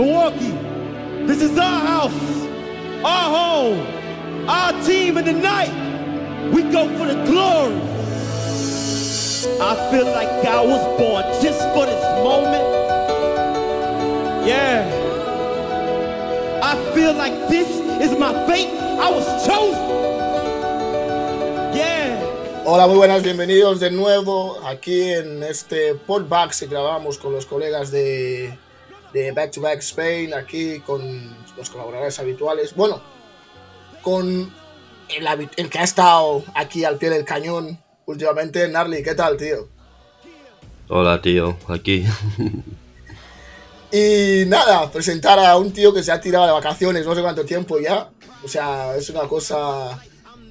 Milwaukee, this is our house, our home, our team, and tonight we go for the glory. I feel like I was born just for this moment. Yeah. I feel like this is my fate. I was chosen. Yeah. Hola, muy buenas, bienvenidos de nuevo aquí en este podback que grabamos con los colegas de, de Back to Back Spain, aquí con los colaboradores habituales. Bueno, con el, el que ha estado aquí al pie del cañón últimamente, Narly, ¿qué tal, tío? Hola, tío, aquí. Y nada, presentar a un tío que se ha tirado de vacaciones no sé cuánto tiempo ya. O sea, es una cosa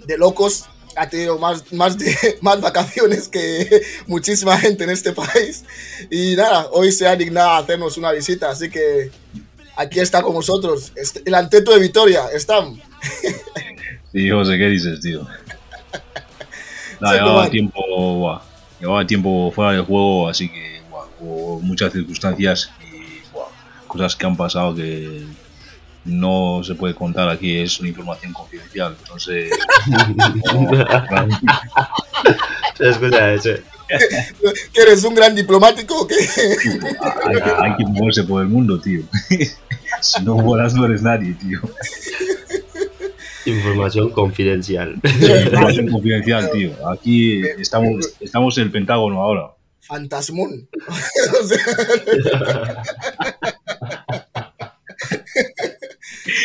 de locos. Ha tenido más, más, de, más vacaciones que muchísima gente en este país. Y nada, hoy se ha dignado a hacernos una visita. Así que aquí está con nosotros el anteto de Vitoria. Están. Sí, José, ¿qué dices, tío? Llevaba tiempo, llevaba tiempo fuera del juego, así que hubo muchas circunstancias y cosas que han pasado que no se puede contar aquí, es una información confidencial. Entonces, Escucha, eso. ¿Que eres un gran diplomático o qué? hay, hay que moverse por el mundo, tío. si no vuelas, no eres nadie, tío. Información confidencial. Información confidencial, tío. Aquí estamos, estamos en el Pentágono ahora. Fantasmón.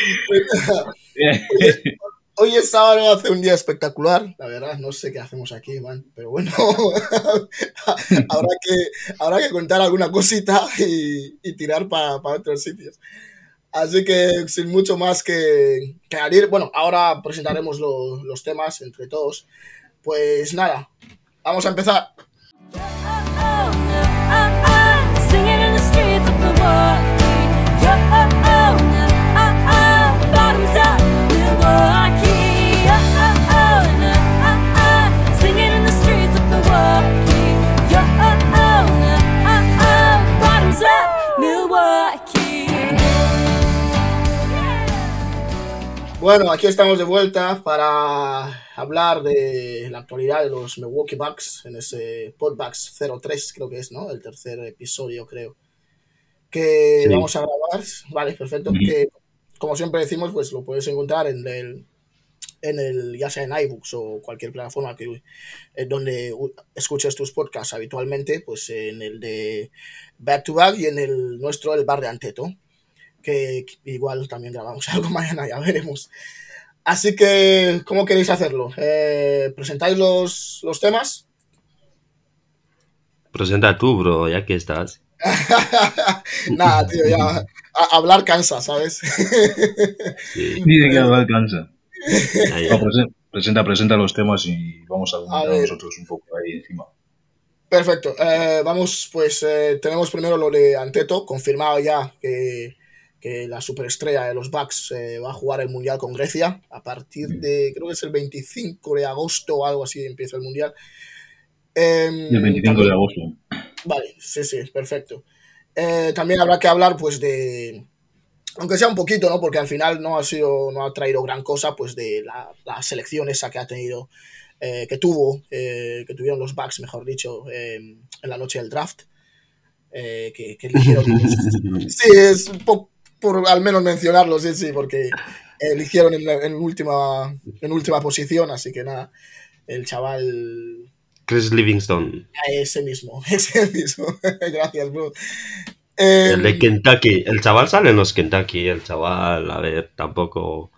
Hoy es sábado, hace un día espectacular, la verdad, no sé qué hacemos aquí, man, pero bueno, habrá, que, habrá que contar alguna cosita y, tirar para otros sitios. Así que sin mucho más que, que añadir, bueno, ahora presentaremos lo- los temas entre todos. Pues nada, vamos a empezar. Bueno, aquí estamos de vuelta para hablar de la actualidad de los Milwaukee Bucks en ese Podbacks 03, creo que es, ¿no? El tercer episodio, creo. Que Sí. vamos a grabar. Vale, perfecto. Que, como siempre decimos, pues lo puedes encontrar en el, en el ya sea en iBooks o cualquier plataforma que, eh, donde escuches tus podcasts habitualmente, pues en el de Back to Back y en el nuestro, el Bar de Anteto que igual también grabamos algo mañana, ya veremos. Así que, ¿cómo queréis hacerlo? Eh, ¿Presentáis los, los temas? Presenta tú, bro, ya que estás. Nada, tío, ya. a- hablar cansa, ¿sabes? Sí. Dice que. No, presen- presenta, presenta los temas y vamos a A comentar nosotros un poco ahí encima. Perfecto. Eh, vamos, pues eh, tenemos primero lo de Anteto, confirmado ya que, que la superestrella de los Bucks eh, va a jugar el Mundial con Grecia a partir de, creo que es el 25 de agosto o algo así, empieza el Mundial. Em, el 25 también- de agosto. Vale, sí, sí, perfecto. Eh, también habrá que hablar, pues, de. Aunque sea un poquito, ¿no? Porque al final no ha sido, no ha traído gran cosa, pues, de la, la selección esa que ha tenido, eh, que tuvo, que tuvieron los Bucks, mejor dicho, eh, en la noche del draft. que, que eligieron. sí, es un poco por al menos mencionarlo, sí, sí, porque eligieron en, en última, en última posición, así que nada, el chaval Chris Livingston, ese mismo, ese mismo. Gracias, bro. Eh, el de Kentucky. El chaval sale en los Kentucky. El chaval, a ver, tampoco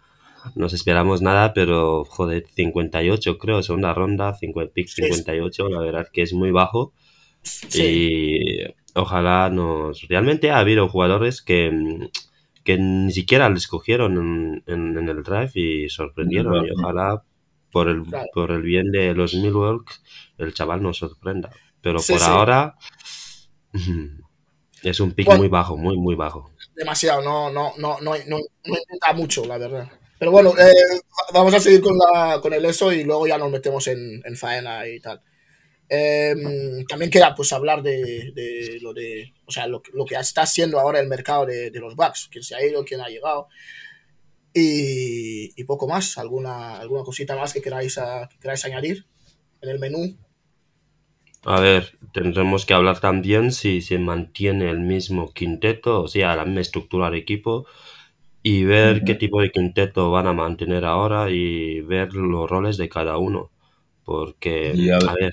nos esperamos nada, pero joder, 58 creo, segunda ronda, 50, pick Sí. 58, la verdad que es muy bajo. sí, Y ojalá nos... Realmente ha habido jugadores que, que ni siquiera les cogieron en, en- en el drive y sorprendieron. Y ojalá por el, Claro. por el bien de los Milwaukee el chaval nos sorprenda. Pero Sí, por sí. ahora es un pick Bueno. muy bajo, muy, muy bajo. demasiado, no, no, no, no, no, no intenta mucho, la verdad. Pero bueno, eh, vamos a seguir con, la, con el eso y luego ya nos metemos en, en faena y tal. Em, también queda pues hablar de, de lo de, o sea, lo, que- lo que está haciendo ahora el mercado de, de los Bucks, quién se ha ido, quién ha llegado y, y poco más. ¿Alguna, alguna cosita más que queráis, a- que queráis añadir en el menú? A ver, tendremos que hablar también si se mantiene el mismo quinteto, o sea, la misma estructura de equipo, y ver qué tipo de quinteto van a mantener ahora y ver los roles de cada uno. Porque, Y a ver- a ver,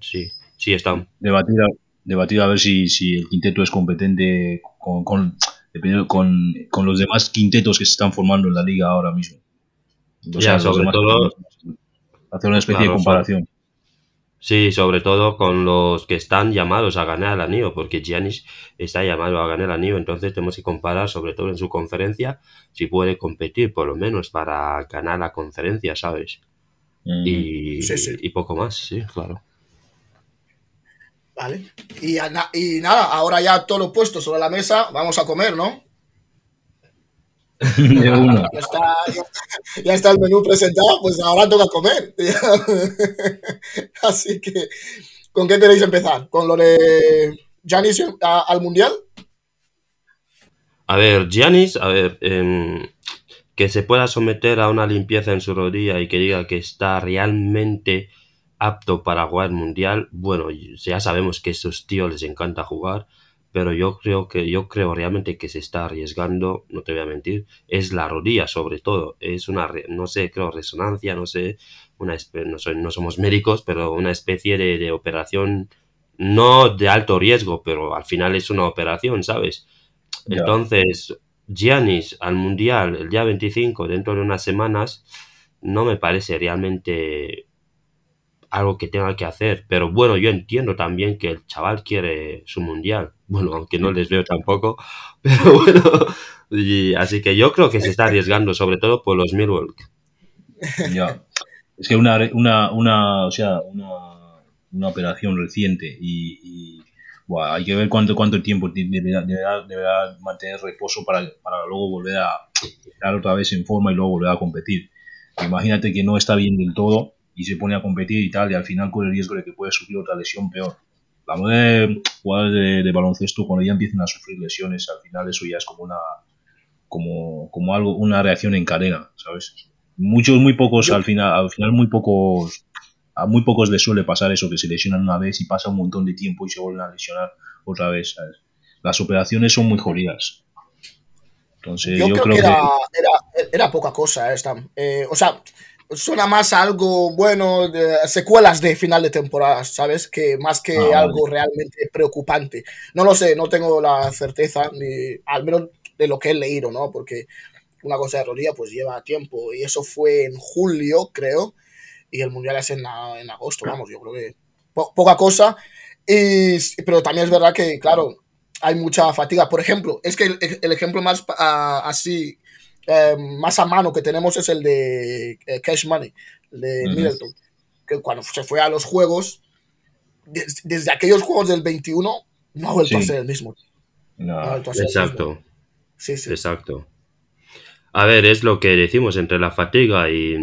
sí, sí están. Debatir a, debatir a ver si, si el quinteto es competente con, con, dependiendo- con, con los demás quintetos que se están formando en la liga ahora mismo. O Ya, los sobre demás todo-. Hacer una especie Claro, de comparación. Sí, sobre todo con los que están llamados a ganar el anillo, porque Giannis está llamado a ganar el anillo, entonces tenemos que comparar, sobre todo en su conferencia, si puede competir por lo menos para ganar la conferencia, ¿sabes? Mm. Y, Sí, sí. y poco más, sí, claro. Vale. Y, nada, ahora ya todo lo puesto sobre la mesa, vamos a comer, ¿no? Ya está, ya, ya está el menú presentado, pues ahora toca comer. Así que, ¿con qué queréis empezar? ¿Con lo de Giannis a- al Mundial? A ver, Giannis, a ver, em, que se pueda someter a una limpieza en su rodilla y que diga que está realmente apto para jugar mundial, bueno, ya sabemos que a esos tíos les encanta jugar, pero yo creo que yo creo realmente que se está arriesgando, no te voy a mentir, es la rodilla sobre todo, es una no sé, creo resonancia, no sé, una no, soy- no somos médicos, pero una especie de, de operación no de alto riesgo, pero al final es una operación, ¿sabes? Entonces, Giannis al Mundial el día 25, dentro de unas semanas, no me parece realmente algo que tenga que hacer. Pero bueno, yo entiendo también que el chaval quiere su Mundial. Bueno, aunque no les veo tampoco. Pero bueno, así que yo creo que se está arriesgando, sobre todo por los Milwaukee. Ya. Es que una, una, una, o sea, una, operación reciente y, buah, hay que ver cuánto, cuánto tiempo ti- deberá, deberá- deberá mantener reposo para, para luego volver a estar otra vez en forma y luego volver a competir. Imagínate que no está bien del todo y se pone a competir y tal, y al final corre el riesgo de que puede sufrir otra lesión peor. Hablamos de jugadores de, de baloncesto, cuando ya empiezan a sufrir lesiones, al final eso ya es como una como, como algo, una reacción en cadena, ¿sabes? Muchos, muy pocos, Yo- al final, al final muy pocos, a muy pocos les suele pasar eso, que se lesionan una vez y pasa un montón de tiempo y se vuelven a lesionar otra vez, ¿sabes? Las operaciones son muy jodidas. Entonces, Yo, yo, creo, creo que que, era, era, era poca cosa esta. Eh, o sea, suena más a algo bueno, de secuelas de final de temporada, ¿sabes? Que más que Ah, vale. algo realmente preocupante. No lo sé, no tengo la certeza, ni al menos de lo que he leído, ¿no? Porque una cosa de rodilla pues lleva tiempo y eso fue en julio, creo, y el mundial es en, a- en agosto, vamos, yo creo que po- poca cosa. Y, pero también es verdad que, claro, hay mucha fatiga. Por ejemplo, es que el, el ejemplo más ah, así, eh, más a mano que tenemos es el de eh, Cash Money, el de. Middleton, que cuando se fue a los juegos, des- desde aquellos juegos del 21, no ha vuelto a ser el mismo. No ha no, vuelto a ser el mismo. Exacto. Sí, sí. Exacto. A ver, es lo que decimos entre la fatiga y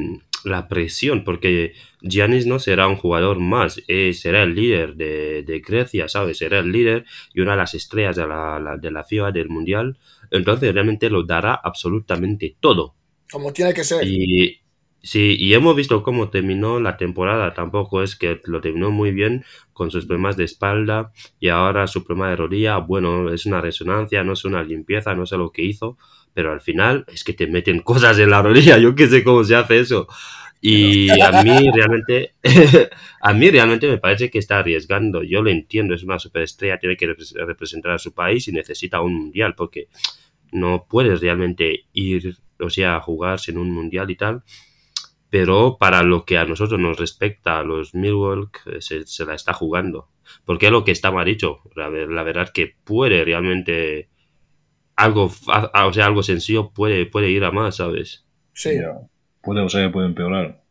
la presión, porque Giannis no será un jugador más, eh, será el líder de, de Grecia, ¿sabes? Será el líder y una de las estrellas de la, la- de la FIBA del Mundial. Entonces realmente lo dará absolutamente todo. Como tiene que ser. Y sí, y hemos visto cómo terminó la temporada. Tampoco es que lo terminó muy bien con sus problemas de espalda y ahora su problema de rodilla. Bueno, es una resonancia, no es una limpieza, no sé lo que hizo, pero al final es que te meten cosas en la rodilla. Yo qué sé cómo se hace eso. Y a mí realmente, a mí realmente me parece que está arriesgando. Yo lo entiendo, es una superestrella, tiene que repres- representar a su país y necesita un mundial porque no puedes realmente ir, o sea, a jugar sin un mundial y tal. Pero para lo que a nosotros nos respecta, a los Milwaukee, eh, se, se la está jugando. Porque es lo que está mal dicho. La, la verdad que puede realmente algo, o sea, algo sencillo puede, puede ir a más, ¿sabes? Sí, ya. Puede, o sea, puede empeorar.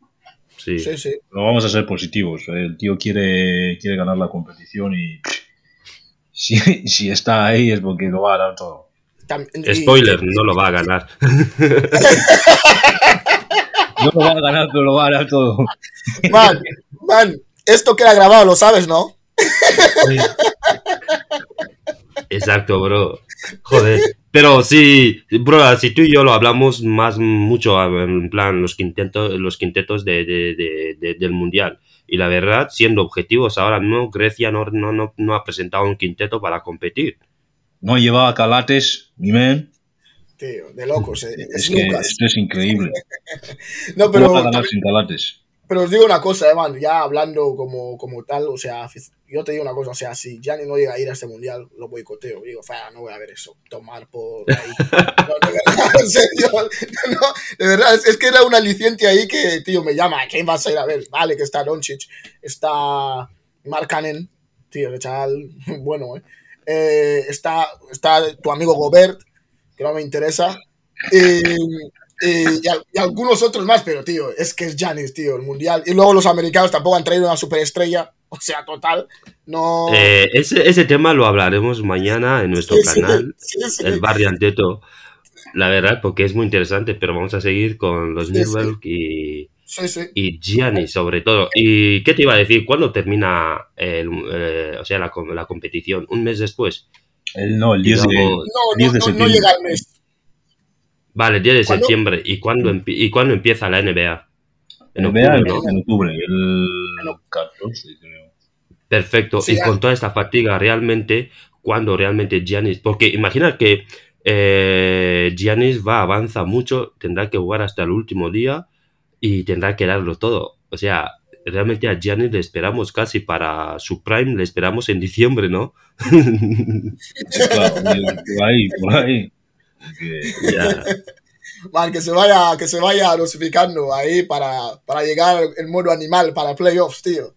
Sí. sí, sí. Pero vamos a ser positivos. El tío quiere, quiere ganar la competición y si, si está ahí es porque lo va a ganar todo. Y- Spoiler, no lo va a ganar. No lo va a ganar, pero lo va a ganar todo. Man, man, esto queda grabado, lo sabes, ¿no? Exacto, bro. Joder. Pero sí, bro, si tú y yo lo hablamos más mucho en plan los quintetos, los quintetos de, de- de- de- del mundial. Y la verdad, siendo objetivos, ahora mismo Grecia no, no, no, no ha presentado un quinteto para competir. No llevaba calates, mi men. Tío, de locos, eh. Es Es que Lucas. esto es increíble. No, ¿Cómo va a pero, sin calates? Pero os digo una cosa, eh, man, ya hablando como, como tal, o sea, yo te digo una cosa, o sea, si Gianni no llega a ir a este mundial, lo boicoteo. Digo, "Fa, no voy a ver eso, tomar por ahí. No, de verdad, en serio, no, de verdad, es, es que era un aliciente ahí que, tío, me llama, ¿a quién vas a ir a ver? Vale, que está Doncic, está Markkanen, tío, el chaval, bueno, eh. Eh, está, está tu amigo Gobert, que no me interesa. Y, y- y al- y algunos otros más, pero tío, es que es Giannis, tío, el mundial. Y luego los americanos tampoco han traído una superestrella, o sea, total, no. Eh, ese, ese tema lo hablaremos mañana en nuestro Sí, canal, sí, sí. el Barrio Anteto. La verdad, porque es muy interesante, pero vamos a seguir con los Sí, Milwaukee y, Sí, sí. y Gianni sobre todo. ¿Y qué te iba a decir? ¿Cuándo termina el, eh, o sea, la, la competición? ¿Un mes después? El, no, el 10 de, No, 10 no, de no, llega al mes. Vale, 10 de ¿Cuándo? septiembre. ¿Y cuándo, empi- ¿Y cuándo empieza la NBA? En En NBA octubre, en, ¿no? en octubre, el 14, creo. Perfecto. Sí, y ya. con toda esta fatiga, realmente, cuando realmente Giannis... Porque imagina que eh, Giannis va, avanza mucho, tendrá que jugar hasta el último día y tendrá que darlo todo. O sea, realmente a Giannis le esperamos casi para su prime, le esperamos en diciembre, ¿no? Claro, por ahí, por ahí. Ya. Man, que se vaya, que se vaya dosificando ahí para, para llegar en modo animal para playoffs, tío.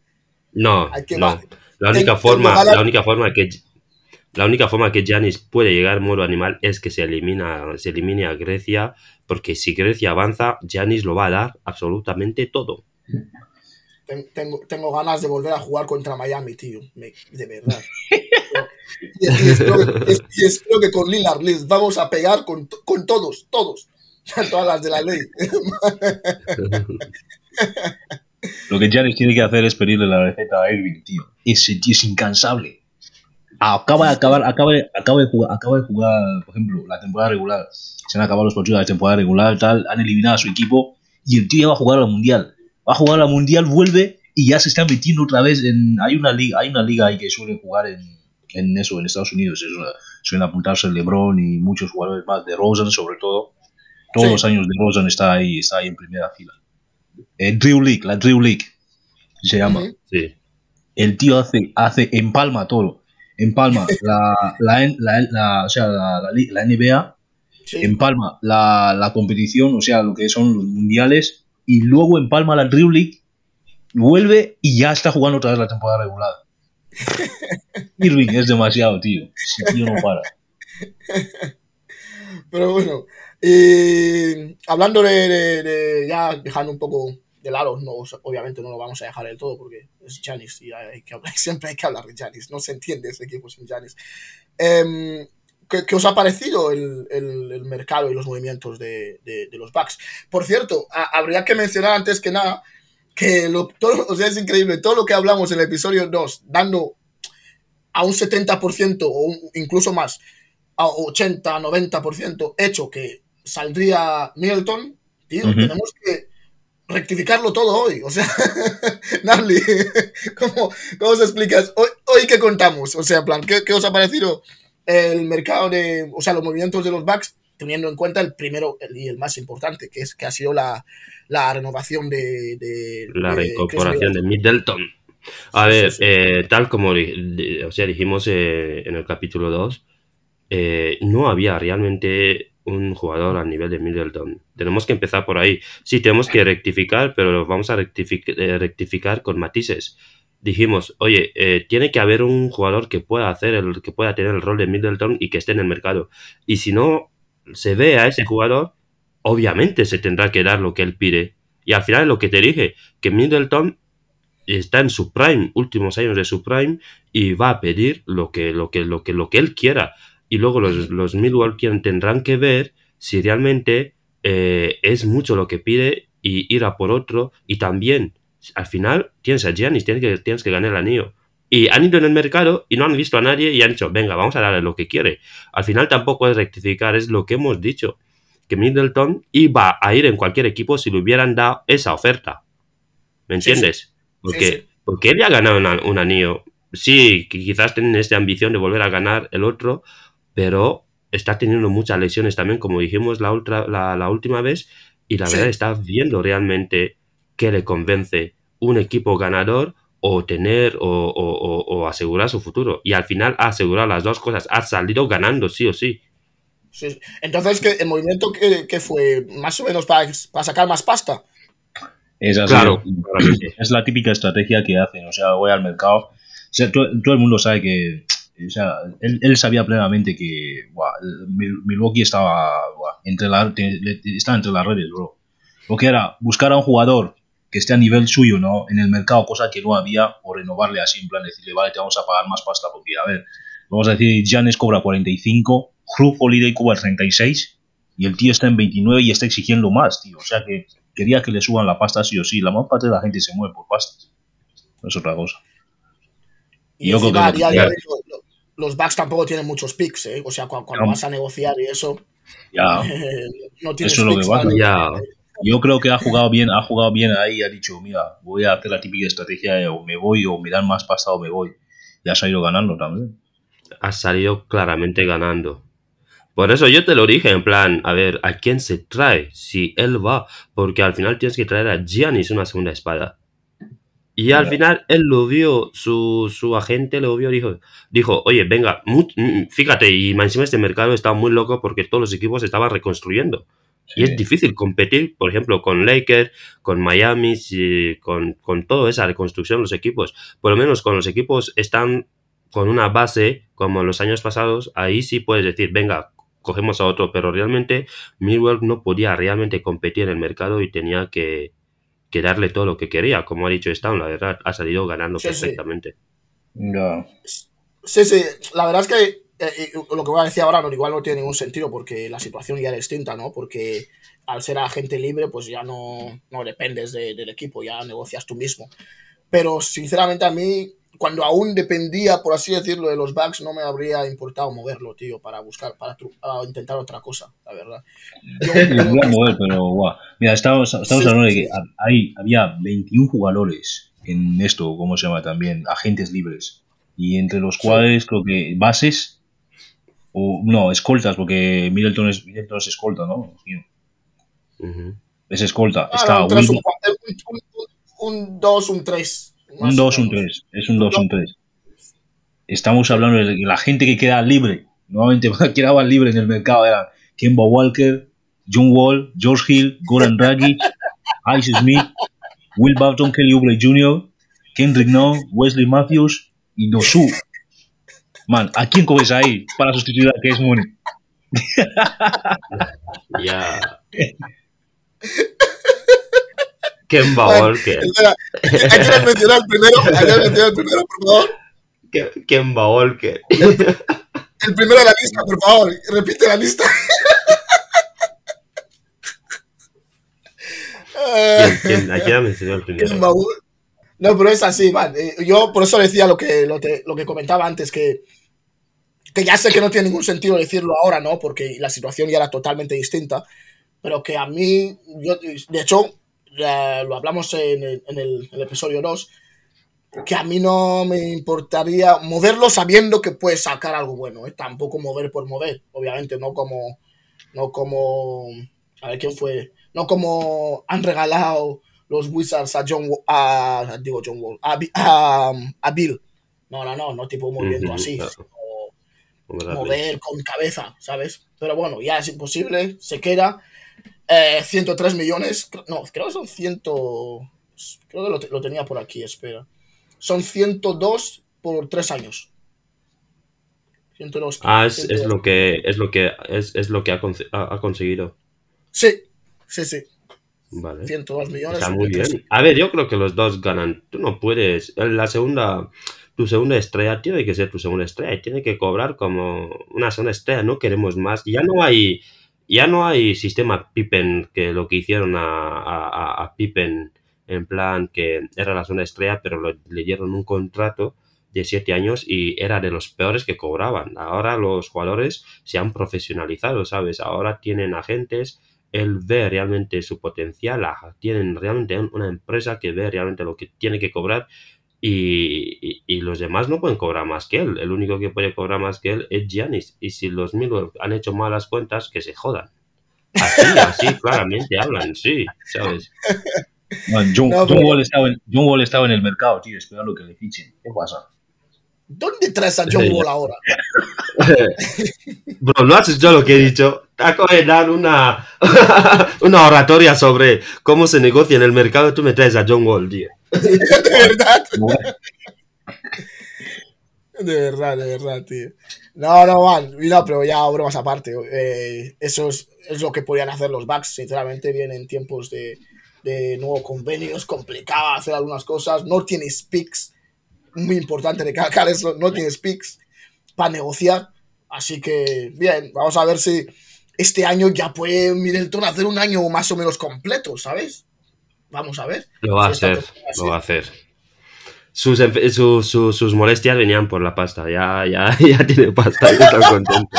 No, Hay que no. La única forma, la única forma que la única forma que Giannis puede llegar en modo animal es que se elimina, se elimine a Grecia, porque si Grecia avanza, Giannis lo va a dar absolutamente todo. Ten- Tengo, tengo ganas de volver a jugar contra Miami, tío. Me- de verdad. y, espero, que- y espero que con Lillard les vamos a pegar con, con todos, todos. Todas las de la ley. Lo que Janis tiene que hacer es pedirle la receta a Irving, tío. Ese tío es incansable. Acaba de acabar, acaba de, acaba de jugar, acaba de jugar, por ejemplo, la temporada regular. Se han acabado los partidos de la temporada regular, tal, han eliminado a su equipo y el tío ya va a jugar a la mundial. Va a jugar a la mundial, vuelve y ya se está metiendo otra vez en. Hay una liga, hay una liga ahí que suelen jugar en, en eso, en Estados Unidos. Es una- suelen apuntarse el LeBron y muchos jugadores más, de Rosen sobre todo. Todos Sí. los años de Rosen está ahí, está ahí en primera fila. Eh, Drew League, la Drew League se llama. Sí. El tío hace, hace empalma todo. Empalma la, la, la, la- o sea, la, la li- la NBA, Sí. empalma la, la competición, o sea, lo que son los mundiales, y luego empalma la Drew League, vuelve y ya está jugando otra vez la temporada regular. Irving es demasiado, tío. Ese tío no para. Pero bueno, y hablando de, de- de- ya dejando un poco de lado, no, obviamente no lo vamos a dejar del todo porque es Janis y hay que hablar- siempre hay que hablar de Janis, no se entiende ese equipo sin Janis. Em, ¿qué, qué os ha parecido el, el- el mercado y los movimientos de, de- de los Bucks? Por cierto, a- habría que mencionar antes que nada que lo, todo, o sea, es increíble, todo lo que hablamos en el episodio 2, dando a un 70% o un- incluso más a 80, 90% hecho que saldría Middleton, tío, tenemos que rectificarlo todo hoy. O sea, Narly, ¿cómo, ¿cómo se explicas? Hoy, hoy qué contamos? O sea, en plan, ¿qué, qué os ha parecido el mercado de, o sea, los movimientos de los Bucks, teniendo en cuenta el primero y el más importante, que es que ha sido la, la renovación de, de- La de reincorporación de Middleton. A Sí, ver, sí. eh, tal como o sea, dijimos eh, en el capítulo 2, eh, no había realmente un jugador a nivel de Middleton. Tenemos que empezar por ahí. Sí, tenemos que rectificar, pero vamos a rectific- eh, rectificar con matices. Dijimos, oye, eh, tiene que haber un jugador que pueda hacer el, que pueda tener el rol de Middleton y que esté en el mercado. Y si no se ve a ese jugador, obviamente se tendrá que dar lo que él pide. Y al final lo que te dije, que Middleton está en su prime, últimos años de su prime, y va a pedir lo que, lo que, lo que, lo que él quiera. Y luego los, los Milwaukee tendrán que ver si realmente eh, es mucho lo que pide y ir a por otro. Y también Al final tienes a Giannis, tienes que, tienes que ganar el anillo. Y han ido en el mercado y no han visto a nadie y han dicho, venga, vamos a darle lo que quiere. Al final tampoco es rectificar, es lo que hemos dicho. Que Middleton iba a ir en cualquier equipo si le hubieran dado esa oferta. ¿Me entiendes? Porque, sí. porque él ya ha ganado una- un anillo. Sí, quizás tienen esta ambición de volver a ganar el otro, pero está teniendo muchas lesiones también, como dijimos la, ultra- la, la última vez, y la Sí. verdad está viendo realmente qué le convence un equipo ganador o tener o, o- o- o asegurar su futuro. Y al final ha asegurado las dos cosas, ha salido ganando sí o sí. Sí. Entonces, ¿qué, ¿el movimiento que, que fue más o menos para, para sacar más pasta? Es así. Claro, Es la típica estrategia que hacen. O sea, voy al mercado. O sea, todo, todo el mundo sabe que. O sea, él, él sabía plenamente que buah, Milwaukee estaba buah, entre, la, estaba entre las redes, bro. Lo que era buscar a un jugador que esté a nivel suyo ¿no? en el mercado, cosa que no había, o renovarle así, en plan decirle, vale, te vamos a pagar más pasta, porque, a ver, vamos a decir, Janes cobra 45, Hugh Holiday cobra 36, y el tío está en 29 y está exigiendo más, tío. O sea que quería que le suban la pasta sí o sí. La mayor parte de la gente se mueve por pastas. No es otra cosa. Y Yo creo que a día de lo- hoy, lo- lo- los Bucks tampoco tienen muchos picks, ¿eh? O sea, cu- cuando, No. vas a negociar y eso, Ya, no tienes Eso es lo picks que para- Ya, yo creo que ha jugado bien, ha jugado bien ahí, ha dicho, mira, voy a hacer la típica estrategia de o me voy o me dan más pasta o me voy. Ya se ha ido ganando también. ha salido claramente ganando. Por eso yo te lo dije, en plan, a ver, ¿a quién se trae si él va? Porque al final tienes que traer a Giannis una segunda espada. Y al final él lo vio, su, su agente lo vio, dijo, dijo, oye, venga, mm, fíjate, y más encima este mercado está muy loco porque todos los equipos estaban reconstruyendo. Y es difícil competir, por ejemplo, con Lakers, con Miami, con, con toda esa reconstrucción los equipos. Por lo menos con los equipos están con una base como los años pasados, ahí sí puedes decir, venga, cogemos a otro, pero realmente Millwall no podía realmente competir en el mercado y tenía que, que darle todo lo que quería. Como ha dicho Stan, la verdad, ha salido ganando Sí, sí. perfectamente. Ya. Sí, sí, la verdad es que eh, lo que voy a decir ahora no, igual no tiene ningún sentido porque la situación ya es distinta, ¿no? Porque al ser agente libre, pues ya no, no dependes de- del equipo, ya negocias tú mismo. Pero sinceramente a mí, cuando aún dependía, por así decirlo, de los Bucks, no me habría importado moverlo, tío, para buscar, para intentar otra cosa, la verdad. Yo creo voy a mover, pero guau. Mira, estamos, estamos Sí, hablando de que ahí había 21 jugadores en esto, ¿cómo se llama también? Agentes libres. Y entre los cuales creo que bases, o no, escoltas, porque Middleton es, Middleton es escolta, ¿no? Es escolta. Ah, Está no, un 3, Will- un 4, un- un- un 2, un 3. un 2, un 3. Es un 2, un 3. Estamos hablando de la gente que queda libre. Nuevamente quedaban libres en el mercado. Eran Kemba Walker, John Wall, George Hill, Goran Dragic, Ice Smith, Will Barton, Kelly Oubre Jr., Kendrick Nunn, Wesley Matthews y Dosu. Man, ¿a quién coges ahí para sustituir a Case Money? Ya. Kemba Bueno, Walker. Espera, ¿hay que mencionar el primero? ¿Hay que mencionar el primero, por favor? Ke- Kemba Walker. El primero de la lista, por favor. Repite la lista. ¿Quién, quién, ¿A quién ha mencionado el primero? No, pero es así, man. Eh, Yo por eso decía lo que, lo, te- lo que comentaba antes, que, que ya sé que no tiene ningún sentido decirlo ahora, ¿no? Porque la situación ya era totalmente distinta. Pero que a mí, yo, de hecho, lo hablamos en el, en el- en el episodio 2, que a mí no me importaría moverlo sabiendo que puede sacar algo bueno, ¿eh? Tampoco mover por mover, obviamente, no como, no como, a ver quién fue, no como han regalado los Wizards a John, a, digo John Wall, a, a, a Bill. No, no, no, no tipo un movimiento Ujú, así, claro. sino Vamos a darle. Mover con cabeza, ¿sabes? Pero bueno, ya es imposible, se queda. Eh, 103 millones, no, creo que son 100, creo que lo, lo tenía por aquí, espera. Son 102 por 3 años. 102. Ah, es, 102. es lo que es lo que es, es lo que ha, ha- ha conseguido. Sí, sí, sí. Vale. 102 millones. Está muy bien. A ver, yo creo que los dos ganan. Tú no puedes. La segunda, tu segunda estrella tiene que ser tu segunda estrella. y Tiene que cobrar como una segunda estrella. No queremos más. Ya no hay, ya no hay sistema Pippen que lo que hicieron a, a, a- Pippen en plan que era la zona estrella, pero lo- le dieron un contrato de siete años y era de los peores que cobraban. Ahora los jugadores se han profesionalizado, ¿sabes? Ahora tienen agentes, él ve realmente su potencial, tienen realmente un- una empresa que ve realmente lo que tiene que cobrar y, y- y los demás no pueden cobrar más que él. El único que puede cobrar más que él es Giannis. Y si los Milwaukee han hecho malas cuentas, que se jodan. Así, así, claramente hablan, sí, ¿sabes? Man, John, No, John pero- Wall estaba en, John Wall estaba en el mercado, tío, esperando que le fichen. ¿Qué pasa? ¿Dónde traes a John. Wall ahora? Bro, no has hecho lo que he dicho. Te acabo de dar una, una oratoria sobre cómo se negocia en el mercado. Tú me traes a John Wall, tío. De verdad. De verdad, de verdad, tío. No, no, man. Mira, pero ya bromas aparte. eh, eso es, es lo que podían hacer los Bucks. Sinceramente, vienen tiempos de, de nuevos convenios, complicado hacer algunas cosas. No tienes picks. Muy importante recalcar eso. No tienes picks para negociar. Así que, bien, vamos a ver si este año ya puede Middleton hacer un año más o menos completo, ¿sabes? Vamos a ver. Lo va a Si hacer, lo sí. va a hacer. Sus, enfe- su- su- sus molestias venían por la pasta. Ya, ya, ya tiene pasta y está contento.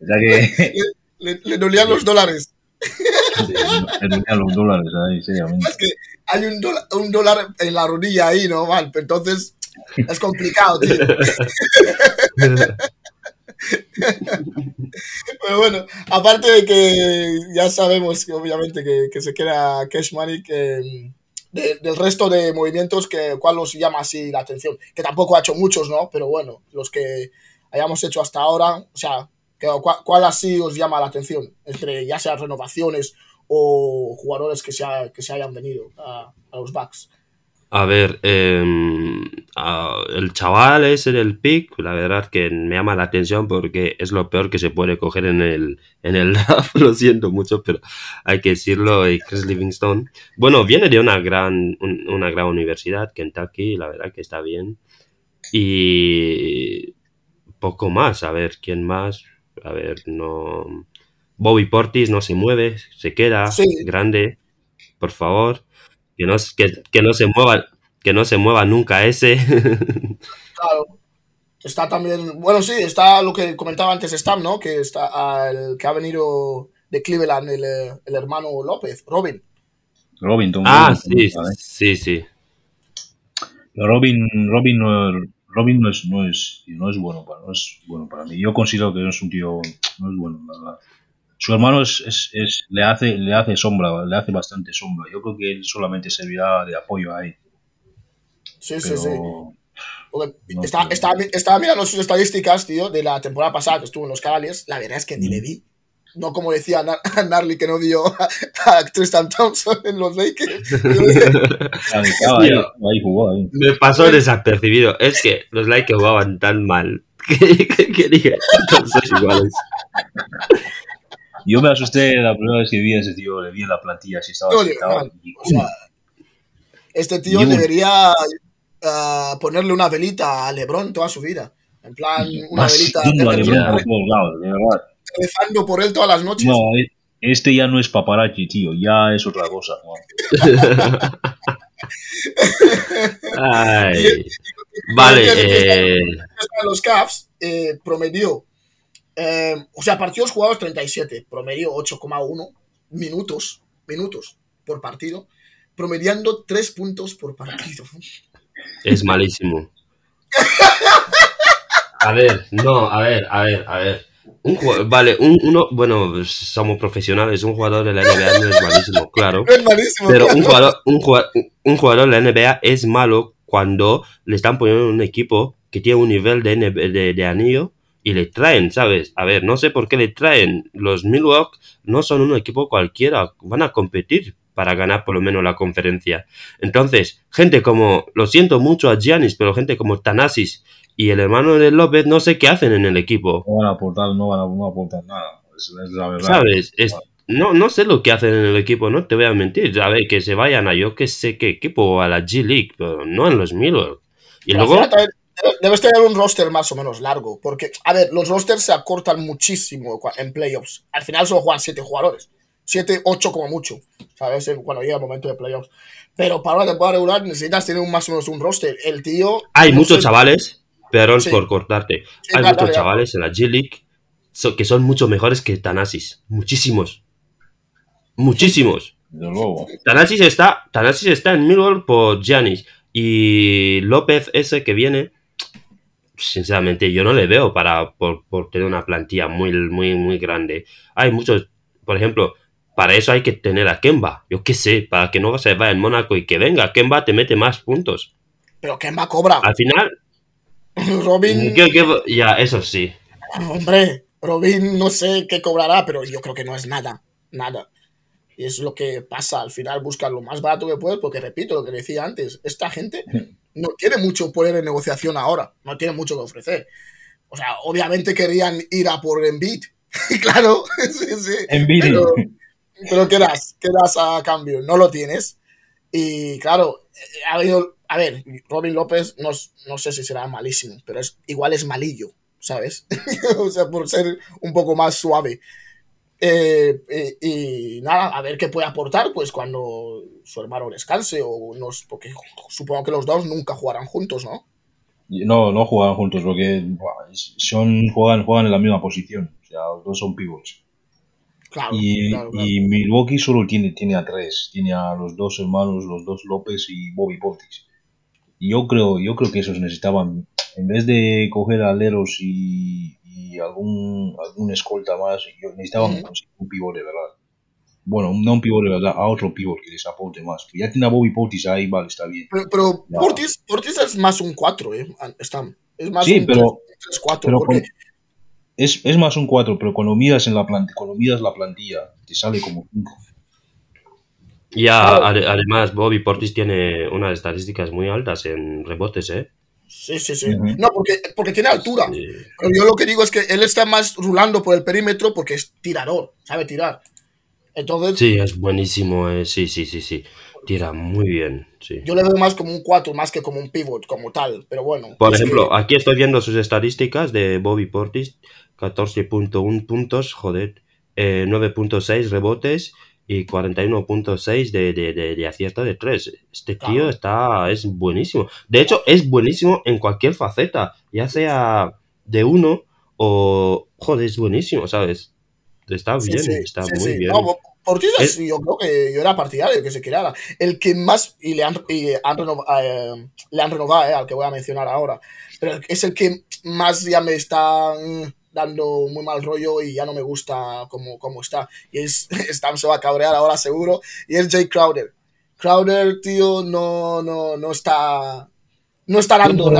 O sea que Le, le dolían los dólares. le tenían los dólares ahí, seriamente. Es que hay un dólar, un dólar en la rodilla ahí, ¿no? Mal, entonces es complicado, tío. Pero bueno, aparte de que ya sabemos que obviamente que, que se queda Cash Money, que mm, de- del resto de movimientos, que cuál os llama así la atención, que tampoco ha hecho muchos, ¿no? Pero bueno, los que hayamos hecho hasta ahora, o sea, que, cuál, cuál así os llama la atención, entre ya sea renovaciones o jugadores que se, que se hayan venido a, a los Bucks. A ver, em, a- el chaval ese del pick, la verdad que me llama la atención porque es lo peor que se puede coger en el, en el draft, lo siento mucho, pero hay que decirlo, y Chris Livingstone. Bueno, viene de una gran, un- una gran universidad, Kentucky, la verdad que está bien. Y poco más, a ver, ¿quién más? A ver, no... Bobby Portis no se mueve, se queda Sí. grande, por favor. Que no, que, que no se mueva, que no se mueva nunca ese. Claro. Está también, bueno, sí, está lo que comentaba antes Stam, ¿no? Que está el que ha venido de Cleveland, el, eh, el hermano López, Robin. Robin, Tom ah, Robin, sí, ¿sabes? sí, sí. Pero Robin, Robin, no, Robin no, es, no, es, no, es bueno para, no es bueno para mí. Yo considero que no es un tío, no es bueno, la verdad. Su hermano es, es, es- le, hace, le hace sombra, le hace bastante sombra. Yo creo que él solamente servirá de apoyo ahí. Sí, sí, Pero sí. Porque No estaba, estaba, estaba mirando sus estadísticas, tío, de la temporada pasada que estuvo en los Cavaliers. La verdad es que ni Mm. le vi. No como decía Nar- Narly que no dio a, a Tristan Thompson en los Lakers. Me pasó desapercibido. Es que los likes jugaban tan mal que, que, que dije, todos iguales. Yo me asusté la primera vez que vi a ese tío, le vi en la plantilla si estaba Oye, sentado. man, y- o sea, este tío Y debería ah, ponerle una velita a LeBron toda su vida. En plan, una más velita a LeBron por todos lados, de verdad. rezando por él todas las noches. No, eh, este ya no es paparazzi, tío, ya es otra cosa. Ay. Vale, eh, los Cavs eh, promedió, eh, o sea, partidos jugados 37, promedió 8,1 minutos, minutos por partido, promediando 3 puntos por partido. es malísimo. A ver, no, a ver, a ver, a ver. Un vale, un, uno, bueno, somos profesionales, un jugador de la NBA no es malísimo, claro. Es malísimo. Pero claro. un jugador, un, jugador, un jugador de la NBA es malo cuando le están poniendo en un equipo que tiene un nivel de, de, de anillo y le traen, ¿sabes? A ver, no sé por qué le traen. Los Milwaukee no son un equipo cualquiera, van a competir para ganar por lo menos la conferencia. Entonces, gente como, lo siento mucho a Giannis, pero gente como Tanasis y el hermano de López no sé qué hacen en el equipo. No van a aportar, no van a, no aportar nada. Es, es la verdad. ¿Sabes? Es- no, no sé lo que hacen en el equipo, no te voy a mentir. A ver, que se vayan a yo que sé qué equipo, a la G-League, pero no en los Milwaukee. Y Pero luego, final Debes tener un roster más o menos largo, porque, a ver, los rosters se acortan muchísimo en playoffs. Al final solo juegan 7 jugadores. 7, 8 como mucho, ¿sabes? Cuando llega el momento de playoffs. Pero para una temporada regular necesitas tener un, más o menos un roster. El tío. Hay no muchos sé- chavales, perdón Sí. por cortarte, Sí, hay muchos chavales en la G-League so- que son mucho mejores que Tanasis. Muchísimos. Muchísimos. Desde luego. Tanasis está, Thanasis está en Millwall por Giannis. Y López ese que viene, sinceramente yo no le veo para por, por tener una plantilla muy, muy, muy grande. Hay muchos, por ejemplo, para eso hay que tener a Kemba. Yo qué sé, para que no se vaya en Mónaco y que venga. Kemba te mete más puntos. Pero Kemba cobra. Al final, Robin. ¿qué- qué- ya, eso sí. Hombre, Robin no sé qué cobrará, pero yo creo que no es nada. Nada. Y es lo que pasa. Al final buscan lo más barato que puedes, porque repito lo que decía antes. Esta gente no tiene mucho poder en negociación ahora. No tiene mucho que ofrecer. O sea, obviamente querían ir a por Embiid. claro, sí, sí. Embiid. Pero, pero ¿qué das? ¿Qué das a cambio? No lo tienes. Y claro, eh, ha habido, a ver, Robin López no, no sé si será malísimo, pero es, igual es malillo, ¿sabes? o sea, por ser un poco más suave. Eh, eh, y nada, a ver qué puede aportar, pues cuando su hermano descanse, o nos, porque supongo que los dos nunca jugarán juntos, ¿no? No, no juegan juntos porque son, juegan, juegan en la misma posición. O sea, los dos son pivots. Claro, Y, claro, claro. y Milwaukee solo tiene, tiene a tres. Tiene a los dos hermanos, los dos López y Bobby Portis. Y yo creo, yo creo que esos necesitaban, en vez de coger aleros y, y algún, algún escolta más, yo necesitaban Ujú. conseguir un pivot de verdad. Bueno, no un pivot de verdad, a otro pivot que les aporte más. Ya tiene a Bobby Portis ahí, vale, está bien. Pero, pero. Portis, Portis es más un 4, ¿eh? Es más Sí, un pero- 3-4. pero porque Es, es más un 4, pero cuando miras en la plantilla, cuando miras la plantilla, te sale como 5. Ya, Claro. además, Bobby Portis tiene unas estadísticas muy altas en rebotes, ¿eh? Sí, sí, sí. No, porque, porque tiene altura. Sí. Pero yo lo que digo es que él está más rulando por el perímetro porque es tirador, sabe tirar. Entonces, Sí, es buenísimo, eh, sí, sí, sí, sí. Tira muy bien, sí. yo le veo más como un 4, más que como un pivot, como tal. Pero bueno. Por ejemplo, que- aquí estoy viendo sus estadísticas de Bobby Portis, 14.1 puntos, joder, eh, 9.6 rebotes y 41.6 de, de, de, de acierto de 3. Este tío Claro. está, es buenísimo. De hecho, es buenísimo en cualquier faceta, ya sea de uno o, joder, es buenísimo, ¿sabes? Está bien, sí, está sí, muy bien. No, Portis es- yo creo que yo era partidario que se quedara. El que más, y le han, y han renovado, eh, le han renovado, eh, al que voy a mencionar ahora, pero es el que más ya me está mm, dando muy mal rollo y ya no me gusta como, como está. Y es, Stam se va a cabrear ahora seguro, y es Jay Crowder. Crowder, tío, no, no, no está, no está dando.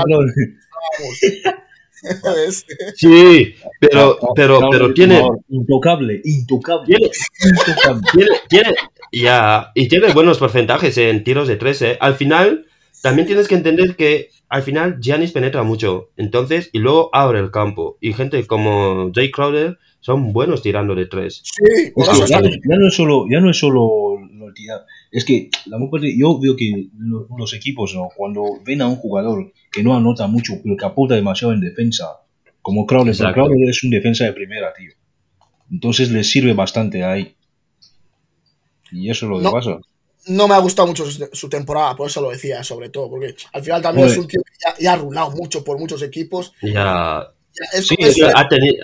¿Sabes? Sí, pero, pero, pero tiene, Intocable, intocable. Tiene- intocable. tiene, tiene, ya, y tiene buenos porcentajes en tiros de tres, ¿eh? Al final, también tienes que entender que al final Giannis penetra mucho, entonces, y luego abre el campo. Y gente como Jay Crowder son buenos tirando de tres. Sí, ya, no, ya no es solo, ya no es solo lo tirar. Es que la yo veo que lo- los equipos, ¿no? cuando ven a un jugador que no anota mucho, pero que aporta demasiado en defensa, como Crowder. Crowder es un defensa de primera, tío. Entonces les sirve bastante ahí. Y eso es lo que No. pasa. No me ha gustado mucho su, su temporada, por eso lo decía, sobre todo, porque al final también Hombre. es un tío que ya, ya ha rulado mucho por muchos equipos. Ya, Ya, es- Sí, es- ya ha, teni-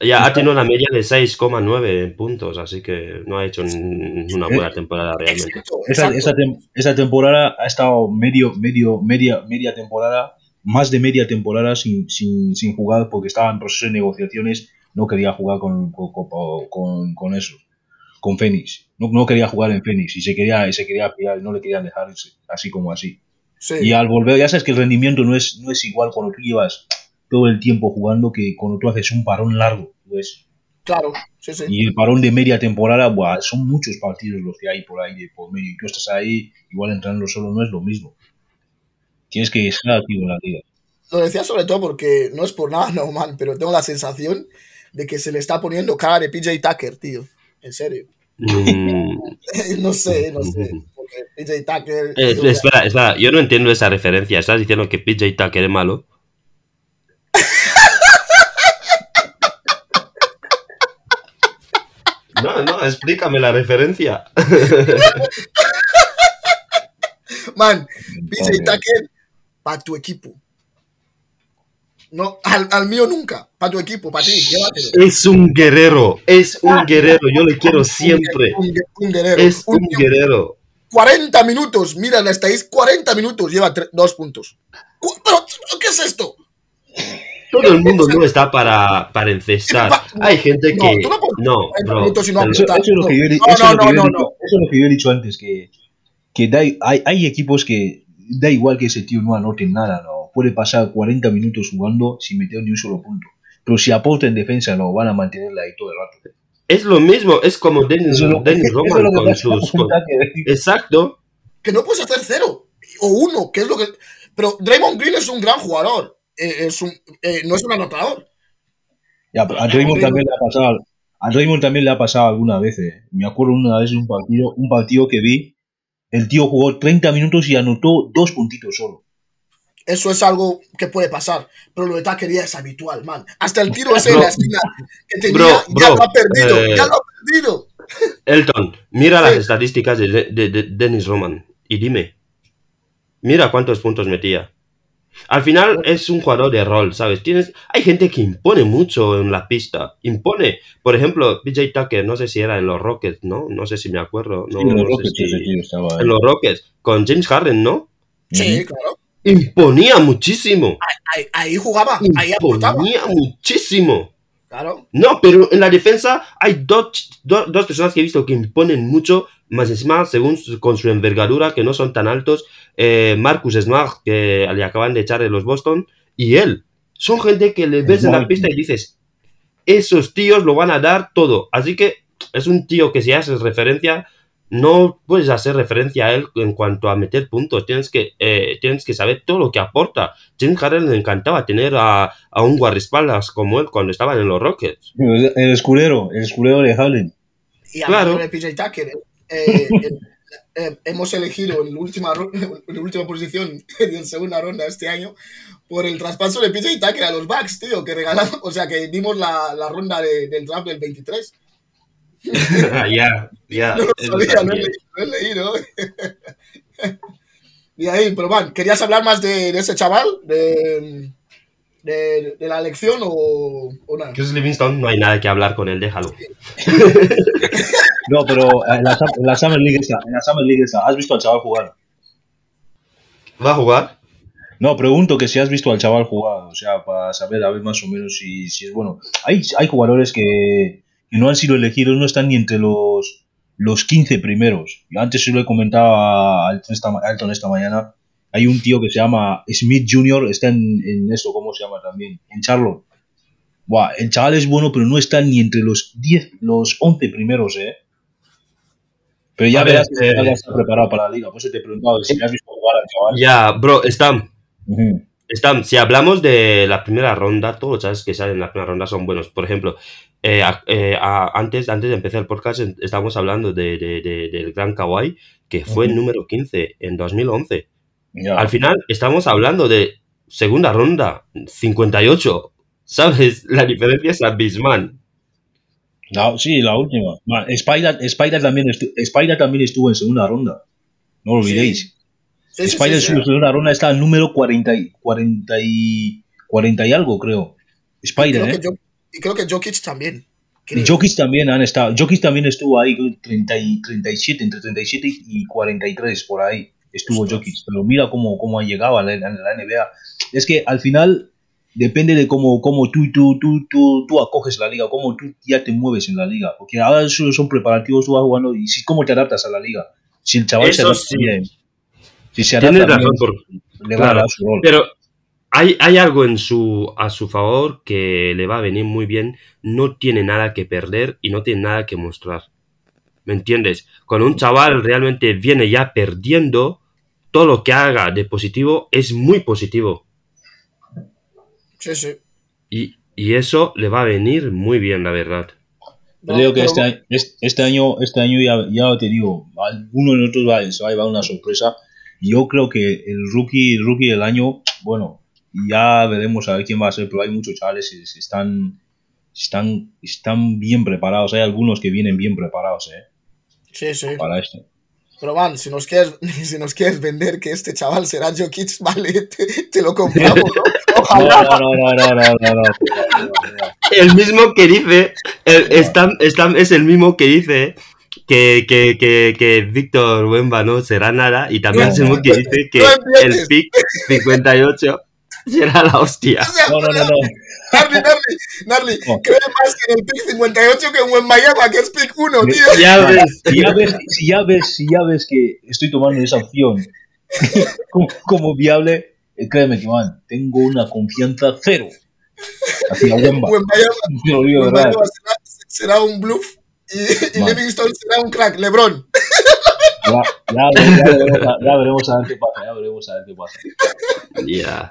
ya ha tenido una media de 6,9 puntos, así que no ha hecho una buena temporada realmente. exacto, Esa, exacto. esa tem- esa temporada ha estado medio, medio, media, media temporada, más de media temporada sin, sin, sin jugar porque estaba en proceso de negociaciones, no quería jugar con, con, con, con, con eso, con Phoenix. No, no quería jugar en Phoenix y se quería, y se quería pillar, no le querían dejar irse, así como así. Sí. Y al volver, ya sabes que el rendimiento no es, no es igual cuando tú llevas todo el tiempo jugando que cuando tú haces un parón largo. Pues, Claro, sí, sí. y el parón de media temporada, buah, son muchos partidos los que hay por ahí de por medio. Y tú estás ahí, igual entrando solo no es lo mismo. Tienes que estar activo en la liga. Lo decía sobre todo porque no es por nada normal, pero tengo la sensación de que se le está poniendo cara de PJ Tucker, tío. En serio. Mm, no sé, no sé. Porque PJ Tucker. eh, espera, espera, yo no entiendo esa referencia. ¿Estás diciendo que PJ Tucker es malo? No, no, explícame la referencia. Man, PJ. Tucker, para tu equipo. No, al, al mío nunca. Para tu equipo, para ti, llévatelo. Es un guerrero, es un guerrero, yo le quiero siempre. Un, un guerrero. Es Un guerrero. 40 minutos, mira la estadística, 40 minutos, lleva tre- dos puntos. Cu- Pero, ¿qué es esto? Todo el mundo no está para, para encestar. Hay gente que... no No, 40 bro. minutos y no Eso, eso es lo que yo, eso no. eso es lo que yo he dicho antes, que, que da- hay, hay equipos que da igual que ese tío no anote nada, ¿no? Puede pasar 40 minutos jugando sin meter ni un solo punto. Pero si aporta en defensa, no, van a mantenerla ahí todo el rato. Es lo mismo, es como Dennis, lo- Dennis Roman lo con sus... con. Exacto. Que no puedes hacer cero o uno, que es lo que. Pero Draymond Green es un gran jugador. eh, es un, eh, no es un anotador. Ya, pero a Draymond también le ha pasado. A Draymond también le ha pasado alguna vez. eh. Me acuerdo una vez de un partido, un partido que vi. El tío jugó 30 minutos y anotó dos puntitos solo. Eso es algo que puede pasar. Pero lo de Tucker ya es habitual, man. Hasta el tiro ese en Bro, la esquina que tenía, bro, ya lo ha perdido. eh, ya lo ha perdido. Elton, mira las estadísticas de, de- de Dennis Roman y dime, mira cuántos puntos metía. Al final es un jugador de rol, ¿sabes? Tienes, hay gente que impone mucho en la pista, impone. Por ejemplo, PJ Tucker, no sé si era en los Rockets, ¿no? No sé si me acuerdo. No, Sí, en los no sé Rockets si- estaba en los Rockets, con James Harden, ¿no? Sí, claro. Imponía muchísimo. Ahí, ahí jugaba, ahí aportaba. Imponía muchísimo. Claro. No, pero en la defensa hay dos, do- dos personas que he visto que imponen mucho, más encima, según su- con su envergadura, que no son tan altos, eh, Marcus Smart, que le acaban de echar de los Boston, y él. Son gente que le ves en la pista y dices, esos tíos lo van a dar todo. Así que es un tío que si haces referencia, no puedes hacer referencia a él en cuanto a meter puntos. Tienes que, eh, tienes que saber todo lo que aporta. James Harden le encantaba tener a, a un guardaespaldas como él cuando estaban en los Rockets. El escudero, el escudero de Harden. Y Claro. de PJ Tucker, eh, eh, eh, hemos elegido en la, última, en la última posición en segunda ronda este año por el traspaso de PJ Tucker a los Bucks, tío, que regalamos, o sea, que dimos la, la ronda de- del draft del 23. Ya, ya. No lo sabía, lo he lo he leído. y ahí, pero man, ¿querías hablar más de, de ese chaval? De, de, de la elección o, o nada? Chris Livingston, no hay nada que hablar con él, déjalo. No, pero en la, en la Summer League esta, en la Summer League esta, ¿has visto al chaval jugar? ¿Va a jugar? No, pregunto que si has visto al chaval jugar, o sea, para saber a ver más o menos si, si es bueno. Hay, hay jugadores que, que no han sido elegidos, no están ni entre los, los 15 primeros. Yo antes se lo he comentado a Alton esta, Alton mañana. Hay un tío que se llama Smith Jr., está en, en esto, ¿cómo se llama también? En Charlotte. Buah, el chaval es bueno, pero no está ni entre los 10, los 11 primeros, ¿eh? Pero ya A ver, verás que eh, ya está preparado para la liga. Por eso te he preguntado si has visto jugar al chaval. Ya, bro, Stam. Ujú. Stam, si hablamos de la primera ronda, todos los chavales que salen en la primera ronda son buenos. Por ejemplo, eh, eh, a- antes, antes de empezar el podcast, estábamos hablando de, de- de- del gran Kawhi, que fue el número 15 en 2011. Ya. Al final, estamos hablando de segunda ronda, 58. ¿Sabes? La diferencia es abismal. La- sí, la última. Ma, Spider, Spider, también estu- Spider también estuvo en segunda ronda. No lo olvidéis. Sí, sí, Spider sí, sí. en segunda ronda está al número 40 y, 40 y, 40 y algo, creo. Spider, Creo ¿eh? Y creo que Jokic también. Creo. Jokic también han estado. Jokic también estuvo ahí, creo, 30 y 37, entre 37 y 43, por ahí. Estuvo Ostras. Jokic. Pero mira cómo, cómo ha llegado a la, a la NBA. Es que al final depende de cómo, cómo tú, tú, tú, tú, tú acoges la liga, cómo tú ya te mueves en la liga. Porque ahora son preparativos, tú vas jugando y si, cómo te adaptas a la liga. Si el chaval se Eso adapta sí. bien. Si se adapta Tienes bien, razón, por, le va a claro, dar su rol. Pero hay, hay algo en su, a su favor que le va a venir muy bien. No tiene nada que perder y no tiene nada que mostrar. ¿Me entiendes? Cuando un chaval realmente viene ya perdiendo, todo lo que haga de positivo es muy positivo. Sí, sí. Y, y eso le va a venir muy bien, la verdad. Yo digo que pero- este, año- este, este año, este año ya, ya te digo, alguno de nosotros va, se va a llevar una sorpresa. Yo creo que el rookie, el rookie del año, bueno, ya veremos a ver quién va a ser, pero hay muchos chavales que están, están, están bien preparados. Hay algunos que vienen bien preparados, ¿eh? Sí, sí. Para esto. Pero, man, si nos quieres, si nos quieres vender que este chaval será Jokic, vale, te, te lo compramos, ¿no? No, Ojalá. no, no, no, no, no, no, no. El mismo que dice, el, Stam, Stam es el mismo que dice que, que, que, que Víctor Wemba no será nada y también es el mismo que dice que el pick 58 será la hostia. O sea, No, no, no, no. Narly, Narly, Narly, No. cree más en el pick 58 que en Wembayama, que es pick 1, tío. Ya ves. Si ya ves, si ya ves, si ya ves que estoy tomando esa opción como, como viable, eh, créeme que man, tengo una confianza cero hacia Wemba. Wembayama será, será un bluff y, y. Livingston será un crack, LeBron. Ya, ya, ya veremos, a- ya veremos a ver qué pasa, ya veremos a ver qué pasa. Man.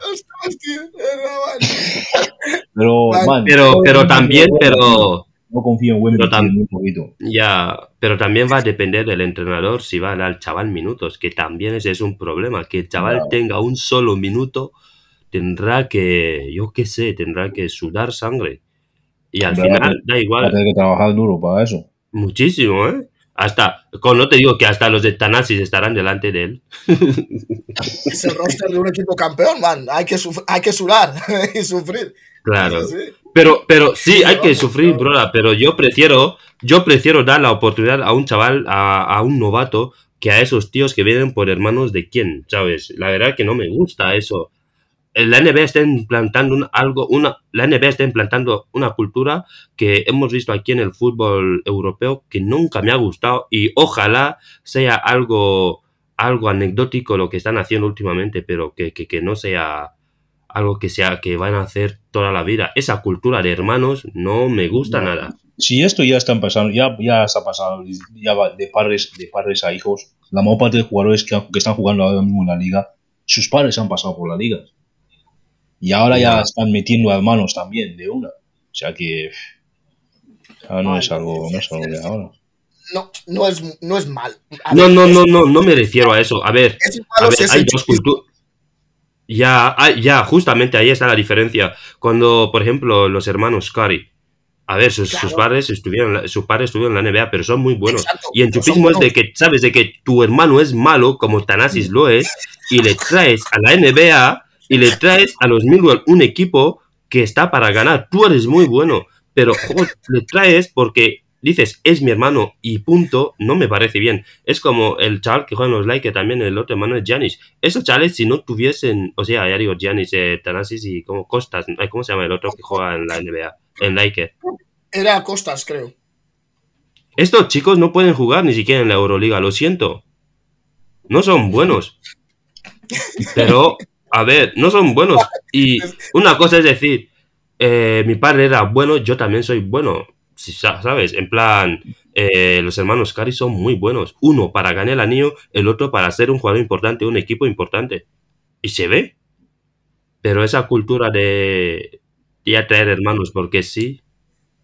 Pero, Man, Pero, pero también, pero No confío en Wemba pero poquito. ya, pero también va a depender del entrenador si va a dar al chaval minutos, que también ese es un problema, que el chaval Claro. tenga un solo minuto, tendrá que, yo qué sé, tendrá que sudar sangre. Y al final da Va a igual, tener que trabajar duro para eso. muchísimo, ¿eh? Hasta, con, no te digo que hasta los de Tanasis estarán delante de él. Es el roster de un equipo campeón, man. Hay que, hay que sudar y sufrir. Claro. Sí. Pero, pero sí, hay que sufrir, broda, pero yo prefiero, yo prefiero dar la oportunidad a un chaval, a, a un novato, que a esos tíos que vienen por hermanos de quién, ¿sabes? La verdad que no me gusta eso. La NBA está implantando un- algo, una, la NBA está implantando una cultura que hemos visto aquí en el fútbol europeo que nunca me ha gustado y ojalá sea algo, algo anecdótico lo que están haciendo últimamente, pero que, que, que no sea algo que sea que van a hacer toda la vida. Esa cultura de hermanos no me gusta No. nada. Si esto ya está pasando, ya, ya está pasando, ya va de padres, de padres a hijos, la mayor parte de jugadores que, que están jugando ahora mismo en la liga, sus padres han pasado por la liga. Y ahora ya están metiendo hermanos también de una. O sea que ah, no es algo, no es algo de ahora. No, no es, no es mal. A No, ver, no, no, no, no me refiero a eso. A ver, Es a ver, hay el dos culturas. Ya, ya, justamente ahí está la diferencia. Cuando, por ejemplo, los hermanos Curry, a ver, sus, sus Claro. padres estuvieron, en la- sus padres estuvieron en la NBA, pero son muy buenos. Exacto, Y son chupismo es de que, sabes, de que tu hermano es malo, como Tanasis lo es, y le traes a la NBA y le traes a los Millwall un equipo que está para ganar. Tú eres muy bueno, pero joder, le traes porque dices, es mi hermano y punto, no me parece bien. Es como el chaval que juega en los Lakers también, el otro hermano es Giannis. Esos chavales, si no tuviesen, o sea, ya digo, Giannis, eh, Tanasis y como Costas, ¿cómo se llama el otro que juega en la NBA? En Lakers. Era Costas, creo. Estos chicos no pueden jugar ni siquiera en la Euroliga, lo siento. No son buenos. Pero, a ver, no son buenos. Y una cosa es decir, eh, mi padre era bueno, yo también soy bueno. ¿Sabes? En plan, eh, los hermanos Cari son muy buenos. Uno para ganar el anillo, el otro para ser un jugador importante, un equipo importante. Y se ve. Pero esa cultura de, de atraer hermanos, porque sí,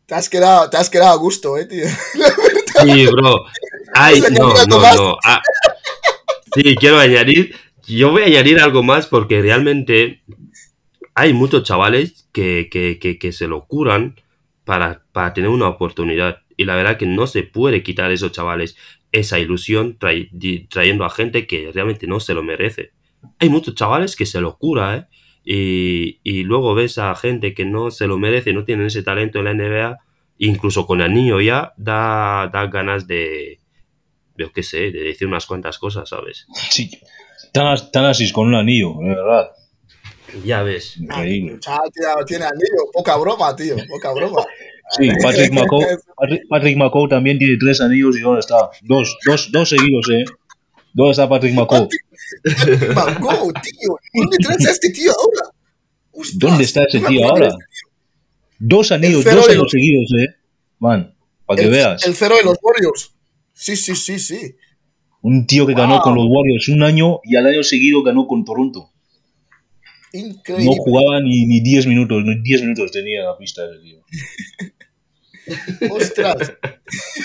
Te has quedado, te has quedado a gusto, eh, tío. Sí, bro. Ay, no, no, no. Ah, sí, quiero añadir. Yo voy a añadir algo más porque realmente hay muchos chavales que, que, que, se lo curan para, para tener una oportunidad. Y la verdad que no se puede quitar a esos chavales esa ilusión trayendo a gente que realmente no se lo merece. Hay muchos chavales que se lo cura, ¿eh? Y, y luego ves a gente que no se lo merece, no tienen ese talento en la NBA, incluso con el niño ya, da, da ganas de, yo qué sé, de decir unas cuantas cosas, ¿sabes? Sí, tan, tan así con un anillo, de verdad. Ya ves. Increíble. Tío, tiene anillo. Poca broma, tío. Poca broma. Sí, Patrick McCaw, Patrick, Patrick también tiene tres anillos y ¿dónde está? Dos, dos, dos seguidos, ¿eh? ¿Dónde está Patrick McCaw? Mango, tío. ¿Dónde traes a este tío ahora? Ostras, ¿Dónde está ese tío ahora? Dos anillos, dos de años los- seguidos, ¿eh? Man, para que el, veas. El cero de los Warriors. Sí, sí, sí, sí. Un tío que ganó con los Warriors un año y al año seguido ganó con Toronto. Increíble. No jugaba ni, ni 10 minutos, ni 10 minutos tenía en la pista ese tío. Ostras.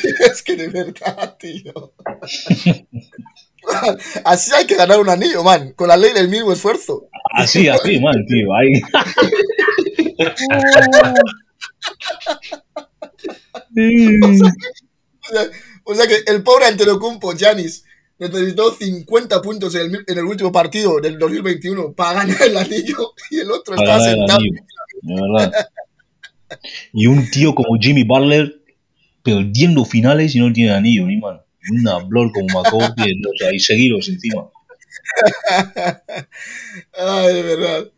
es que de verdad, tío. Man, Así hay que ganar un anillo, man. Con la ley del mismo esfuerzo. Así, así, man, tío. Ahí. O sea, o sea que el pobre Antetokounmpo, Giannis, necesitó 50 puntos en el, en el último partido del 2021 para ganar el anillo y el otro Para está el sentado. anillo. Y un tío como Jimmy Butler perdiendo finales y no tiene anillo, ni man. Una blur como McCoy, o sea, y seguiros encima. Ay, de verdad.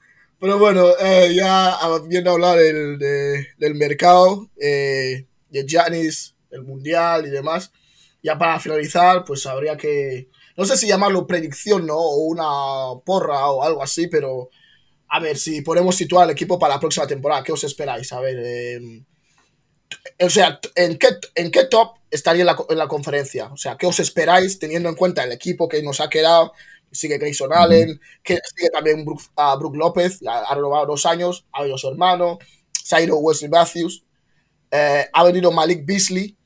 Pero bueno, eh, ya habiendo hablado del, de- del mercado, eh, de Giannis, del mundial y demás, ya para finalizar, pues habría que, no sé si llamarlo predicción, ¿no? O una porra o algo así, pero a ver, si podemos situar al equipo para la próxima temporada, ¿qué os esperáis? A ver, eh, o sea, ¿en qué, ¿en qué top estaría en la, en la conferencia? O sea, ¿qué os esperáis teniendo en cuenta el equipo que nos ha quedado? Sigue Grayson Allen, que sigue también Brook, a Brook López, ha, ha renovado dos años, ha venido su hermano, se ha ido Wesley Matthews, eh, ha venido Malik Beasley.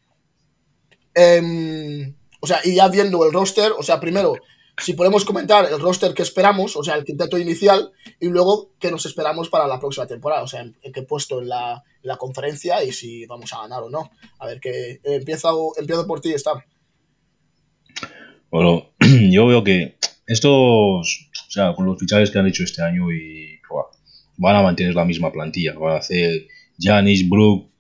Em, o sea, y ya viendo el roster, o sea, primero, si podemos comentar el roster que esperamos, o sea, el quinteto inicial, y luego qué nos esperamos para la próxima temporada, o sea, en, en qué puesto en la, la conferencia y si vamos a ganar o no. A ver, que empiezo, empiezo por ti, Stan. Bueno, yo veo que estos, o sea, con los fichajes que han hecho este año y van a mantener la misma plantilla. Van a hacer Giannis, Brook,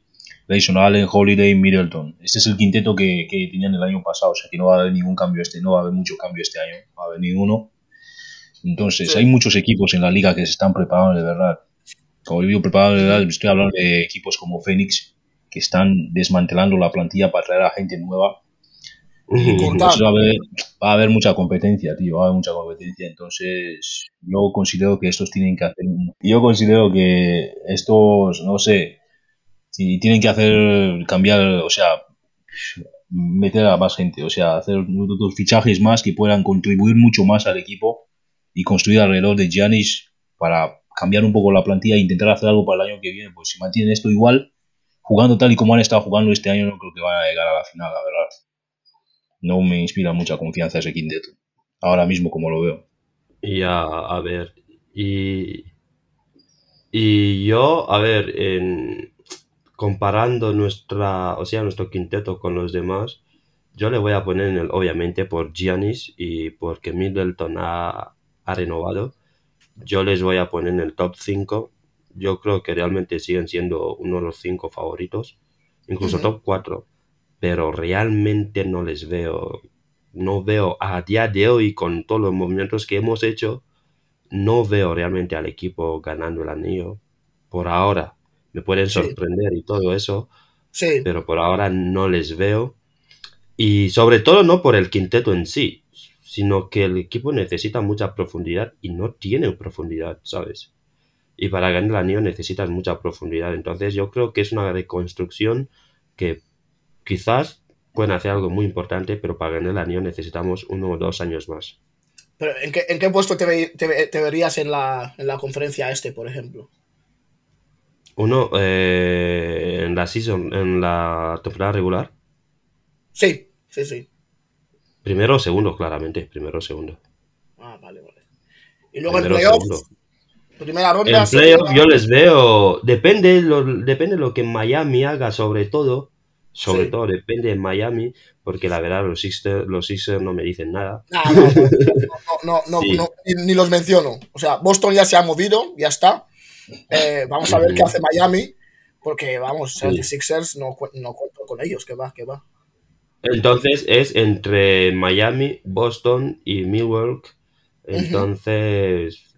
Grayson Allen, Holiday, Middleton. Este es el quinteto que, que tenían el año pasado, o sea que no va a haber ningún cambio este, no va a haber mucho cambio este año, no va a haber ninguno. Entonces, Sí. hay muchos equipos en la liga que se están preparando de verdad. Como yo digo preparando de verdad, estoy hablando de equipos como Phoenix, que están desmantelando la plantilla para traer a gente nueva entonces va a, haber, va a haber mucha competencia, tío, va a haber mucha competencia. Entonces, yo considero que estos tienen que hacer. Yo considero que estos, no sé, si tienen que hacer, cambiar, o sea, meter a más gente, o sea, hacer otros fichajes más que puedan contribuir mucho más al equipo y construir alrededor de Giannis para cambiar un poco la plantilla e intentar hacer algo para el año que viene. Pues si mantienen esto igual, jugando tal y como han estado jugando este año, no creo que van a llegar a la final, la verdad no me inspira mucha confianza ese quinteto. Ahora mismo como lo veo. Y a, a ver, y, y yo, a ver, en, comparando nuestra, o sea, nuestro quinteto con los demás, yo le voy a poner en el, obviamente, por Giannis y porque Middleton ha, ha renovado, yo les voy a poner en el top 5. Yo creo que realmente siguen siendo uno de los cinco favoritos, incluso top 4, pero realmente no les veo, no veo a día de hoy con todos los movimientos que hemos hecho, no veo realmente al equipo ganando el anillo. Por ahora, me pueden Sí. sorprender y todo eso, Sí, pero por ahora no les veo. Y sobre todo no por el quinteto en sí, sino que el equipo necesita mucha profundidad y no tiene profundidad, ¿sabes? Y para ganar el anillo necesitas mucha profundidad. Entonces yo creo que es una reconstrucción que quizás pueden hacer algo muy importante, pero para ganar el anillo necesitamos uno o dos años más. pero ¿en qué, en qué puesto te, ve- te te verías en la, en la conferencia este, por ejemplo? Uno, eh, en la season, en la temporada regular, Sí, sí, sí. primero o segundo, claramente, primero o segundo. Ah, vale, vale. Y luego Primero playoffs, segundo. primera ronda. En playoff yo les veo, depende lo, depende lo que Miami haga sobre todo, sobre Sí. todo depende de Miami, porque la verdad los Sixers, los Sixers no me dicen nada. No, no, no, no, no, Sí. no, ni, ni los menciono. O sea, Boston ya se ha movido, ya está. Eh, vamos a ver qué hace Miami, porque vamos, Sí. 76ers no, no cuento con ellos, que va, que va. Entonces es entre Miami, Boston y Milwaukee. Entonces,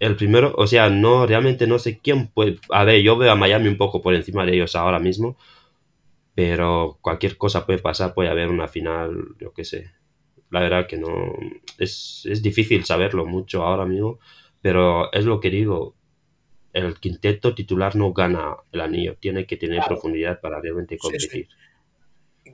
el primero, o sea, no, realmente no sé quién puede. A ver, yo veo a Miami un poco por encima de ellos ahora mismo, pero cualquier cosa puede pasar, puede haber una final, yo qué sé. La verdad que no. Es, es difícil saberlo mucho ahora mismo, pero es lo que digo. El quinteto titular no gana el anillo, tiene que tener Claro. profundidad para realmente Sí, sí. competir.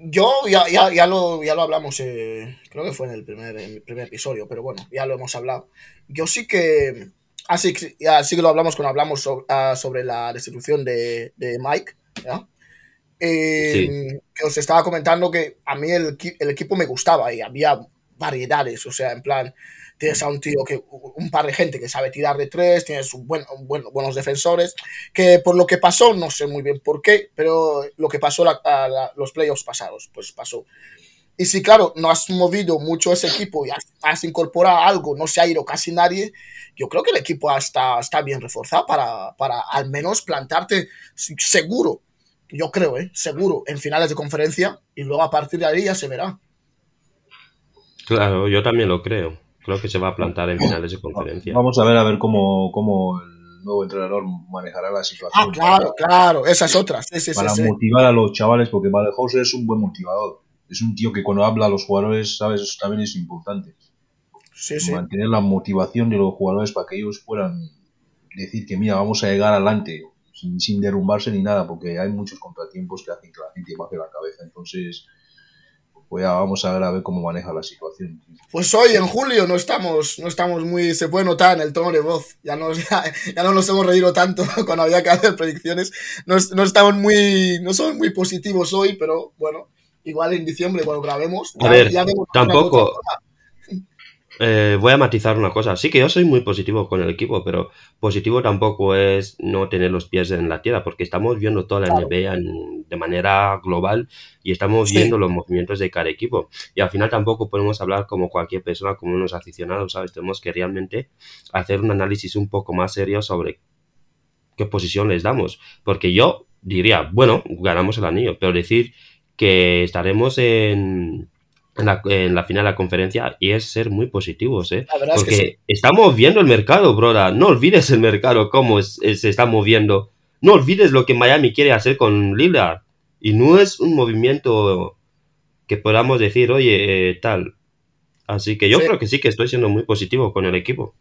Yo ya, ya, ya, lo, ya lo hablamos, eh, creo que fue en el primer, en el primer episodio, pero bueno, ya lo hemos hablado. Yo sí que, así, que- ya sí que lo hablamos cuando hablamos so- ah, sobre la destitución de, de Mike, ¿ya? Eh, Que os estaba comentando que a mí el, el equipo me gustaba y había variedades, o sea, en plan, tienes a un tío que, un par de gente que sabe tirar de tres, tienes un buen, un buen- buenos defensores, que por lo que pasó, no sé muy bien por qué, pero lo que pasó la- los playoffs pasados, pues pasó. Y si, claro, no has movido mucho ese equipo y has, incorporado algo, no se ha ido casi nadie, yo creo que el equipo está, está bien reforzado para, para al menos plantarte seguro, yo creo, ¿eh? seguro, en finales de conferencia y luego a partir de ahí ya se verá. Claro, yo también lo creo. Creo que se va a plantar en finales de conferencia. Vamos a ver a ver cómo, cómo el nuevo entrenador manejará la situación. Ah, claro, claro, esa es otra. Sí, sí, para sí. motivar a los chavales, porque Valdehouse es un buen motivador. Es un tío que cuando habla a los jugadores, ¿sabes? Eso también es importante. Sí, sí. Mantener la motivación de los jugadores para que ellos puedan decir que, mira, vamos a llegar adelante sin, sin derrumbarse ni nada, porque hay muchos contratiempos que hacen que la gente baje la cabeza. Entonces, pues ya vamos a ver a ver cómo maneja la situación. Pues hoy en julio no estamos, no estamos muy, se puede notar en el tono de voz. Ya, nos, ya, ya no nos hemos reído tanto cuando había que hacer predicciones. No, es- no estamos muy, no somos muy positivos hoy, pero bueno, igual en diciembre cuando grabemos. A ya- ver, ya vemos tampoco- una. Eh, voy a matizar una cosa. Sí que yo soy muy positivo con el equipo, pero positivo tampoco es no tener los pies en la tierra, porque estamos viendo toda la Claro. NBA en- de manera global y estamos Sí. viendo los movimientos de cada equipo. Y al final tampoco podemos hablar como cualquier persona, como unos aficionados, ¿sabes? Tenemos que realmente hacer un análisis un poco más serio sobre qué posición les damos. Porque yo diría, bueno, ganamos el anillo, pero decir que estaremos en, en, la, en la final de la conferencia y es ser muy positivos, ¿eh? Verdad es Porque que sí. estamos viendo el mercado, broda. No olvides el mercado, cómo es- es- se está moviendo. No olvides lo que Miami quiere hacer con Lillard. Y no es un movimiento que podamos decir, oye, eh, tal. Así que yo Sí. creo que sí que estoy siendo muy positivo con el equipo.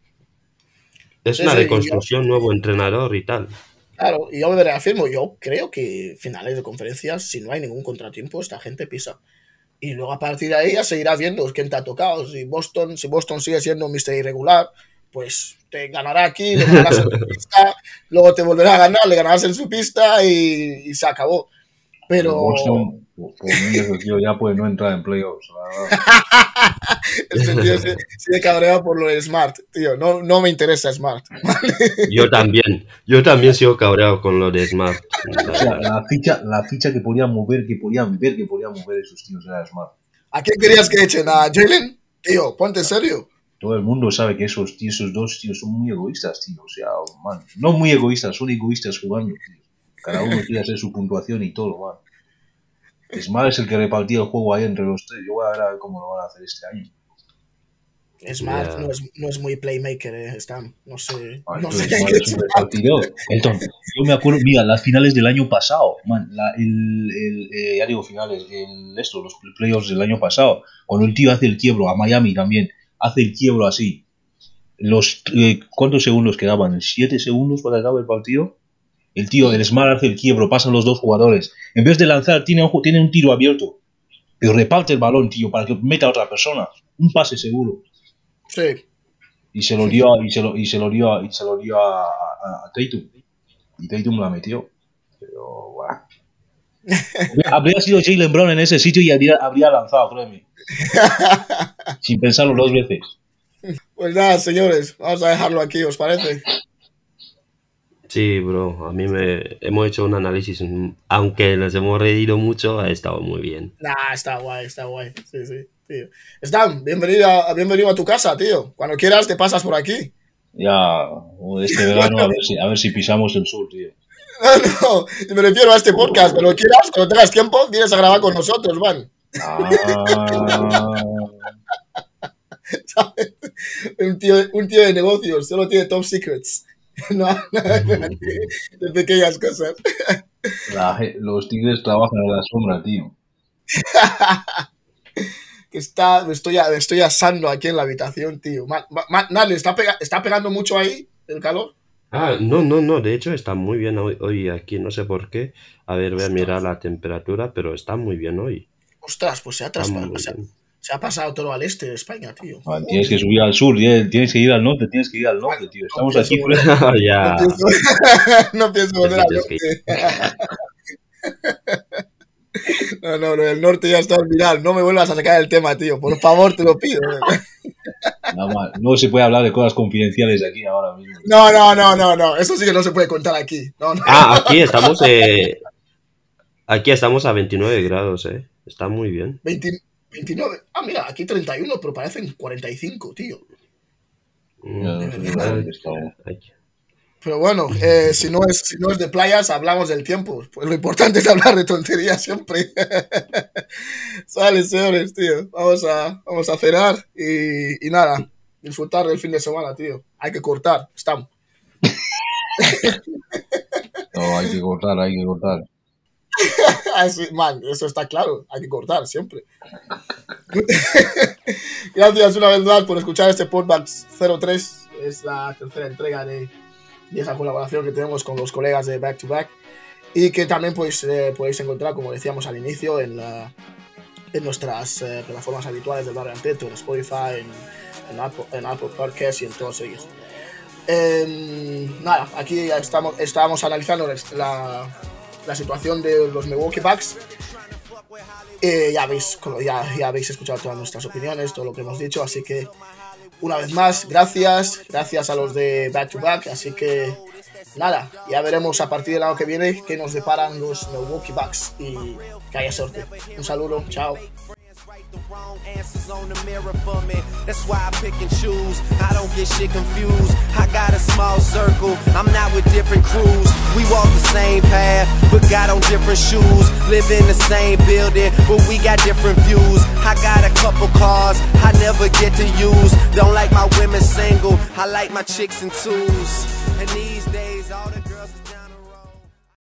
Es Sí, una yo- reconstrucción, nuevo entrenador y tal. Claro, y yo me reafirmo, yo creo que finales de conferencias, si no hay ningún contratiempo, esta gente pisa. Y luego a partir de ahí ya se irá viendo quién te ha tocado. Si Boston, si Boston sigue siendo un Mr. Irregular, pues te ganará aquí, le ganarás en su pista, luego te volverá a ganar, le ganarás en su pista y se acabó. Pero Boston, por, por mí, ese tío ya puede no entrar en playoffs. este tío se, se cabrea por lo de Smart, tío. No, no me interesa Smart. Yo también. Yo también sigo cabreado con lo de Smart. O sea, la ficha, la ficha que podían mover, que podían ver, que podían mover esos tíos era Smart. ¿A quién querías que echen? ¿A Jalen? Tío, ponte en serio. Todo el mundo sabe que esos, tíos, esos dos tíos son muy egoístas, tío. O sea, man, no muy egoístas, son egoístas jugando, tío. Cada uno quiere hacer su puntuación y todo, man. Smart es el que repartía el juego ahí entre los tres. Yo voy a ver, a ver cómo lo van a hacer este año. Smart no, es, no es muy playmaker, eh, Stan. No sé. No entonces sé Smart qué es un repartidor. Elton, yo me acuerdo, mira, las finales del año pasado, man, la- el, el, eh, ya digo finales, el, esto, los playoffs del año pasado, cuando el tío hace el quiebro, a Miami también, hace el quiebro así. Los, eh, ¿Cuántos segundos quedaban? ¿Siete segundos para acabe el partido? El tío, el Smart hace el quiebro, pasan los dos jugadores. En vez de lanzar, tiene un, ju- tiene un tiro abierto. Pero reparte el balón, tío, para que meta a otra persona. Un pase seguro Sí. y se lo dio y se lo, y se lo dio y se lo dio a, a, a Tatum y Tatum la metió pero bueno. habría sido Jalen Brown en ese sitio y habría, habría lanzado créeme sin pensarlo dos veces Pues nada, señores, vamos a dejarlo aquí, ¿os parece? Sí, bro, a mí me hemos hecho un análisis, aunque nos hemos reído mucho, ha estado muy bien. Nah, está guay, está guay. Sí, sí, tío. Stan, bienvenido a, bienvenido a tu casa, tío. Cuando quieras te pasas por aquí. ya este verano a ver si, a ver si pisamos el sur tío No, no, me refiero a este podcast. Cuando quieras, cuando tengas tiempo, vienes a grabar con nosotros, man. Ah, ¿Sabes? Un tío, un tío de negocios, solo tiene top secrets. No, no, de pequeñas cosas. la los tigres trabajan en la sombra tío Que está, me estoy, me estoy asando aquí en la habitación, tío. Ma- ma- ma- Nale, ¿está, pega- ¿está pegando mucho ahí el calor? Ah, no, no, no, de hecho está muy bien hoy, hoy aquí, no sé por qué. A ver, voy a mirar la temperatura, pero está muy bien hoy. Ostras, pues se ha, Está traspa- muy se ha- bien. Se ha pasado todo al este de España, tío. Ah, tienes que subir al sur tienes que ir al norte tienes que ir al norte tío estamos aquí No ya. No pienso, no pienso volver al norte. No, no, no, el norte ya está olvidado. No me vuelvas a sacar el tema, tío. Por favor, te lo pido. Nada más. No se puede hablar de cosas confidenciales aquí ahora mismo. No, no, no, no, no. Eso sí que no se puede contar aquí. No, no. Ah, aquí estamos, eh, aquí estamos a 29 grados, eh. Está muy bien. 20 29. Ah, mira, aquí 31, pero parecen 45, tío. No. Pero bueno, eh, si, no es, si no es de playas, hablamos del tiempo. Pues lo importante es hablar de tonterías siempre. Sale, señores, tío. Vamos a, vamos a cenar y, y nada, disfrutar del fin de semana, tío. Hay que cortar, estamos. No, hay que cortar, hay que cortar. Así, man, eso está claro, hay que cortar siempre. Gracias una vez más por escuchar este podcast 03. Es la tercera entrega de, de esa colaboración que tenemos con los colegas de Back to Back y que también pues, eh, podéis encontrar, como decíamos al inicio, en, nuestras eh, plataformas habituales del Barrio Anteto, en Spotify, en, Apple, en Podcasts y en todos ellos. Em, nada, aquí estamos, estábamos analizando la, la situación de los Milwaukee Bucks. Eh, ya, habéis, ya, ya habéis escuchado todas nuestras opiniones, todo lo que hemos dicho, así que una vez más, gracias, gracias a los de Back to Back, así que nada, ya veremos a partir del año que viene qué nos deparan los Milwaukee Bucks y que haya suerte. Un saludo, chao. The wrong answers on the mirror for me. That's why I pick and choose. I don't get shit confused. I got a small circle. I'm not with different crews. We walk the same path, but got on different shoes. Live in the same building, but we got different views. I got a couple cars I never get to use. Don't like my women single. I like my chicks in twos. And these days,